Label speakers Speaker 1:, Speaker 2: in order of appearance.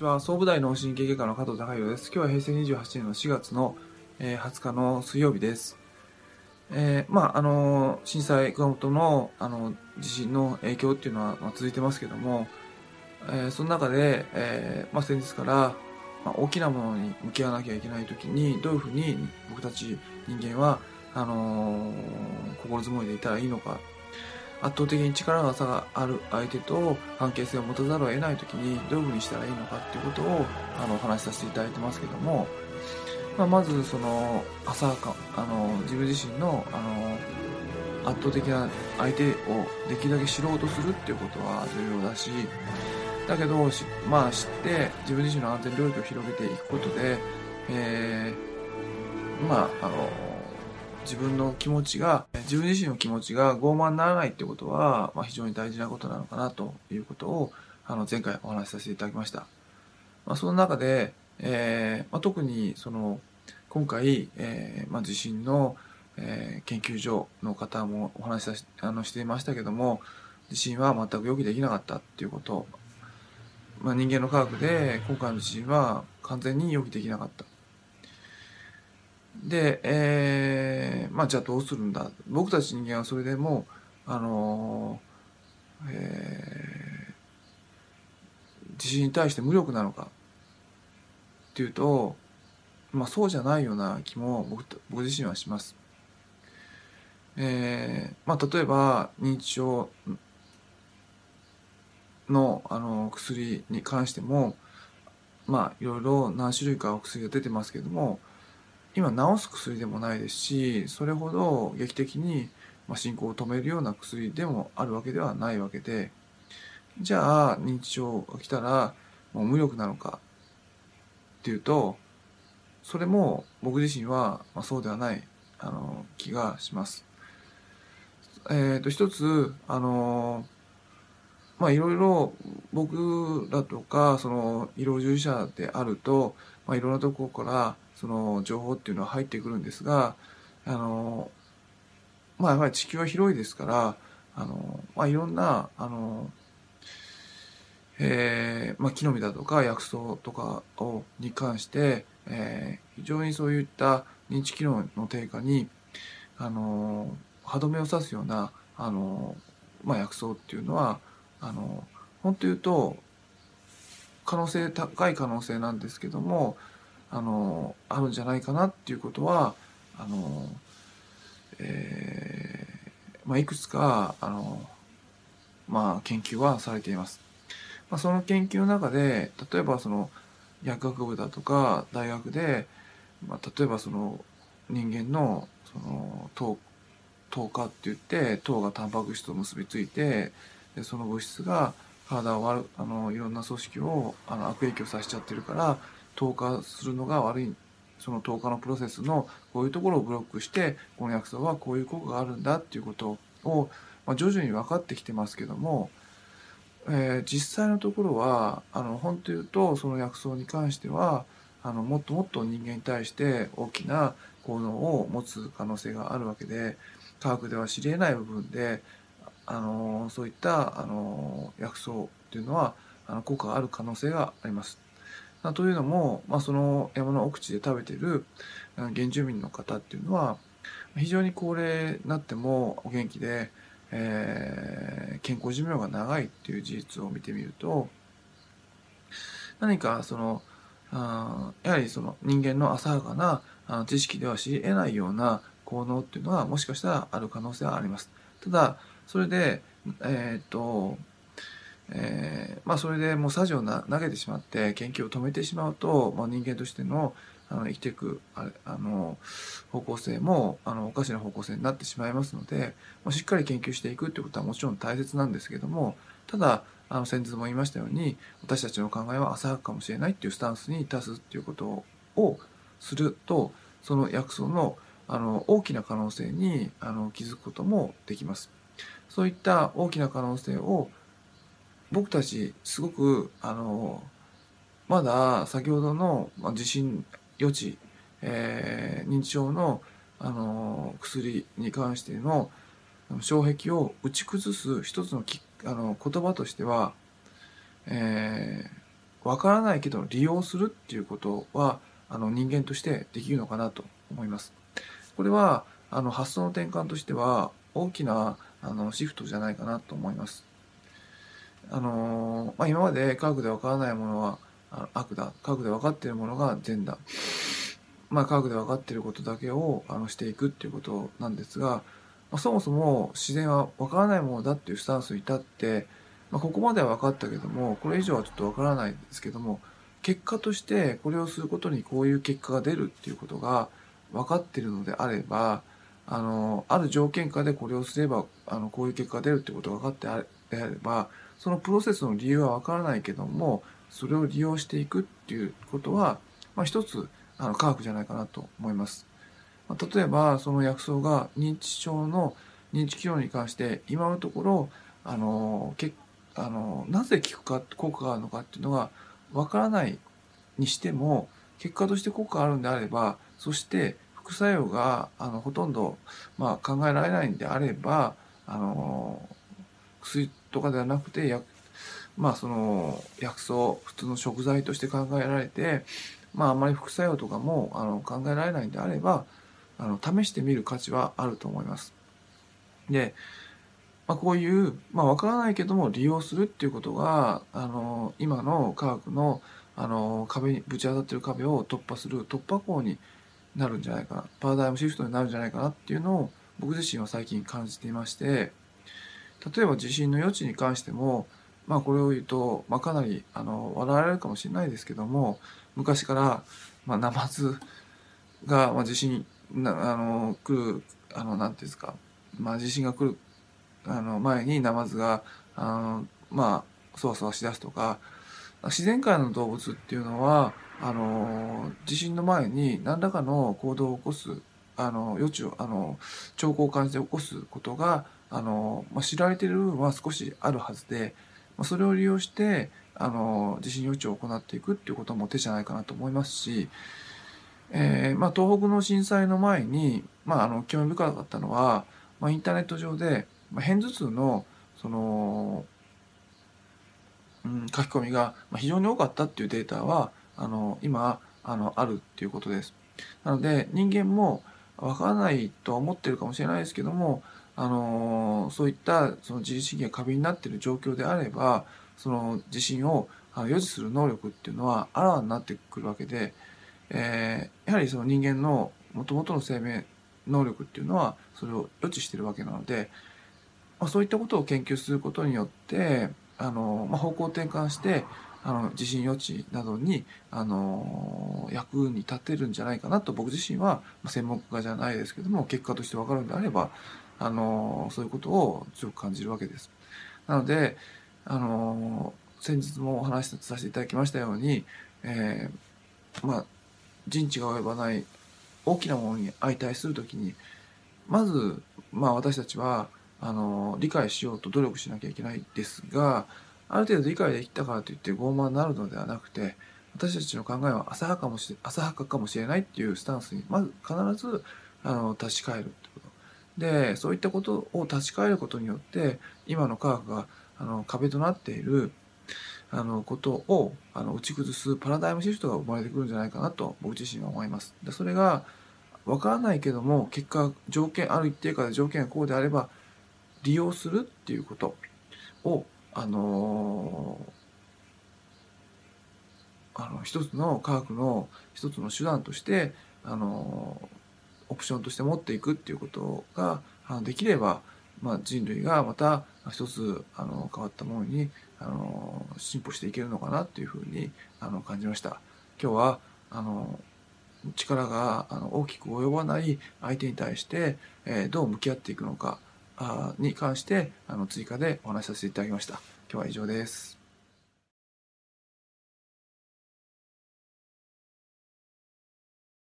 Speaker 1: ちは。総武大脳神経外科の加藤隆弘です。今日は平成28年の4月の、えー、20日の水曜日です。えー、まあ、あの、震災、熊本の、あの、地震の影響っていうのは、まあ、続いてますけども、えー、その中で、えー、まあ、先日から、まあ、大きなものに向き合わなきゃいけない時に、どういうふうに僕たち人間は、あの心づもりでいたらいいのか圧倒的に力が差がある相手と関係性を持たざるを得ない時にどういうふうにしたらいいのかっていうことをあのお話しさせていただいてますけども、まあ、まずその浅はかあの自分自身のあの圧倒的な相手をできるだけ知ろうとするっていうことは重要だしだけどまあ知って自分自身の安全領域を広げていくことで、えー、まああの自分の気持ちが、自分自身の気持ちが傲慢にならないってことは、まあ、非常に大事なことなのかなということを、あの、前回お話しさせていただきました。まあ、その中で、えー、まあ、特に、その、今回、えー、まあ、地震の、えー、研究所の方もお話しさしあのしていましたけども、地震は全く予期できなかったっていうこと、まあ、人間の科学で今回の地震は完全に予期できなかった。で、えー、まあじゃあどうするんだ僕たち人間はそれでもあのー、えー、地震に対して無力なのかっていうと、まあそうじゃないような気も僕僕自身はします。えー、まあ例えば認知症のあの薬に関してもまあいろいろ何種類かお薬が出てますけども今治す薬でもないですしそれほど劇的に進行を止めるような薬でもあるわけではないわけでじゃあ認知症が来たらもう無力なのかっていうとそれも僕自身は、そうではないあの気がします。えっ、ー、と一つあのまあいろいろ僕らとかその医療従事者であると、まあ、いろんなところからその情報っていうのは入ってくるんですがあのまあやっぱり地球は広いですからあの、まあ、いろんなあの、えーまあ、木の実だとか薬草とかをに関して、えー、非常にそういった認知機能の低下にあの歯止めを刺すようなあの、まあ、薬草っていうのはあの本当言うと可能性高い可能性なんですけどもあのあるんじゃないかなっていうことはあの、えーまあ、いくつかあの、まあ、研究はされています。まあ、その研究の中で例えばその薬学部だとか大学で、まあ、例えばその人間のその糖糖化って言って糖がタンパク質と結びついてでその物質が体を悪あのいろんな組織をあの悪影響させちゃってるから透過するのが悪い。その透過のプロセスのこういうところをブロックしてこの薬草はこういう効果があるんだっていうことを、まあ、徐々に分かってきてますけども、えー、実際のところはあの本当言うとその薬草に関してはあのもっともっと人間に対して大きな効能を持つ可能性があるわけで科学では知り得ない部分であのそういったあの薬草っていうのはあの効果がある可能性があります。というのも、まあ、その山の奥地で食べてる原住民の方っていうのは非常に高齢になってもお元気で、えー、健康寿命が長いっていう事実を見てみると何かそのあやはりその人間の浅はかなあ知識では知り得ないような効能っていうのはもしかしたらある可能性はあります。ただそれで、えー、っとえー、まあ、それでもうさじを投げてしまって研究を止めてしまうと、まあ、人間としてのあの生きていくああの方向性もあのおかしな方向性になってしまいますので、まあ、しっかり研究していくっていうことはもちろん大切なんですけどもただあの先日も言いましたように私たちの考えは浅はかかもしれないっていうスタンスに立つっていうことをするとその薬草のあの大きな可能性にあの気づくこともできます。そういった大きな可能性を僕たちすごくあのまだ先ほどの地震予知、えー、認知症のあの薬に関しての障壁を打ち崩す一つのきあの言葉としては、えー、分からないけど利用するっていうことはあの人間としてできるのかなと思います。これはあの発想の転換としては大きなあのシフトじゃないかなと思います。あのまあ、今まで科学で分からないものは悪だ科学で分かっているものが善だ、まあ、科学で分かっていることだけをあのしていくっていうことなんですが、まあ、そもそも自然は分からないものだっていうスタンスに至って、まあ、ここまでは分かったけどもこれ以上はちょっと分からないですけども結果としてこれをすることにこういう結果が出るっていうことが分かっているのであればあのある条件下でこれをすればあのこういう結果が出るってことが分かってあればそのプロセスの理由は分からないけどもそれを利用していくっていうことは、まあ、一つあの科学じゃないかなと思います。まあ、例えばその薬草が認知症の認知機能に関して今のところあのけあのなぜ効くか効果があるのかっていうのがわからないにしても結果として効果があるんであればそして副作用があのほとんど、まあ、考えられないんであればあの薬とかではなくて薬まあその薬草普通の食材として考えられてまああまり副作用とかもあの考えられないんであればあの試してみる価値はあると思います。でまあ、こういう、まあ、分からないけども利用するっていうことがあの今の科学のあの壁にぶち当たってる壁を突破する突破口になるんじゃないかな。パラダイムシフトになるんじゃないかなっていうのを僕自身は最近感じていまして例えば地震の余地に関してもまあこれを言うと、まあ、かなりあの笑われるかもしれないですけども昔から、まあ、ナマズが、まあ、地震なあの来るあのなんていうんですか、まあ、地震が来るあの前にナマズがあのまあそわそわしだすとか自然界の動物っていうのはあの地震の前に何らかの行動を起こすあの余地をあの兆候を感じて起こすことがあの、まあ、知られている部分は少しあるはずで、まあ、それを利用してあの地震予知を行っていくっていうことも手じゃないかなと思いますし、えーまあ、東北の震災の前に、まあ、あの興味深かったのは、まあ、インターネット上でまあ、片頭痛のその、うん、書き込みが非常に多かったっていうデータはあの今あのあるっていうことです。なので人間もわからないとは思ってるかもしれないですけどもあのそういったその自律神経が過敏になってる状況であればその地震をあ予知する能力っていうのはあらわになってくるわけで、えー、やはりその人間のもともとの生命能力っていうのはそれを予知してるわけなのでまあ、そういったことを研究することによってあの、まあ、方向転換してあの地震予知などにあの役に立てるんじゃないかなと僕自身は、専門家じゃないですけども結果として分かるんであればあのそういうことを強く感じるわけです。なのであの先日もお話しさせていただきましたように、えー、まあ人知が及ばない大きなものに相対する時にまず、まあ、私たちはあの理解しようと努力しなきゃいけないですがある程度理解できたからといって傲慢になるのではなくて私たちの考えは浅はかもし浅はかかもしれないっていうスタンスにまず必ずあの立ち返るってことでそういったことを立ち返ることによって今の科学があの壁となっているあのことをあの打ち崩すパラダイムシフトが生まれてくるんじゃないかなと僕自身は思います。でそれが分からないけども結果条件ある一定下で条件がこうであれば利用するっていうことをあのー、あの一つの科学の一つの手段としてあの、オプションとして持っていくっていうことがあのできれば、まあ、人類がまた一つあの変わったものにあの進歩していけるのかなっていうふうにあの感じました。今日はあの力があの大きく及ばない相手に対して、え、どう向き合っていくのかに関してあの追加でお話しさせていただきました。今日は以上です。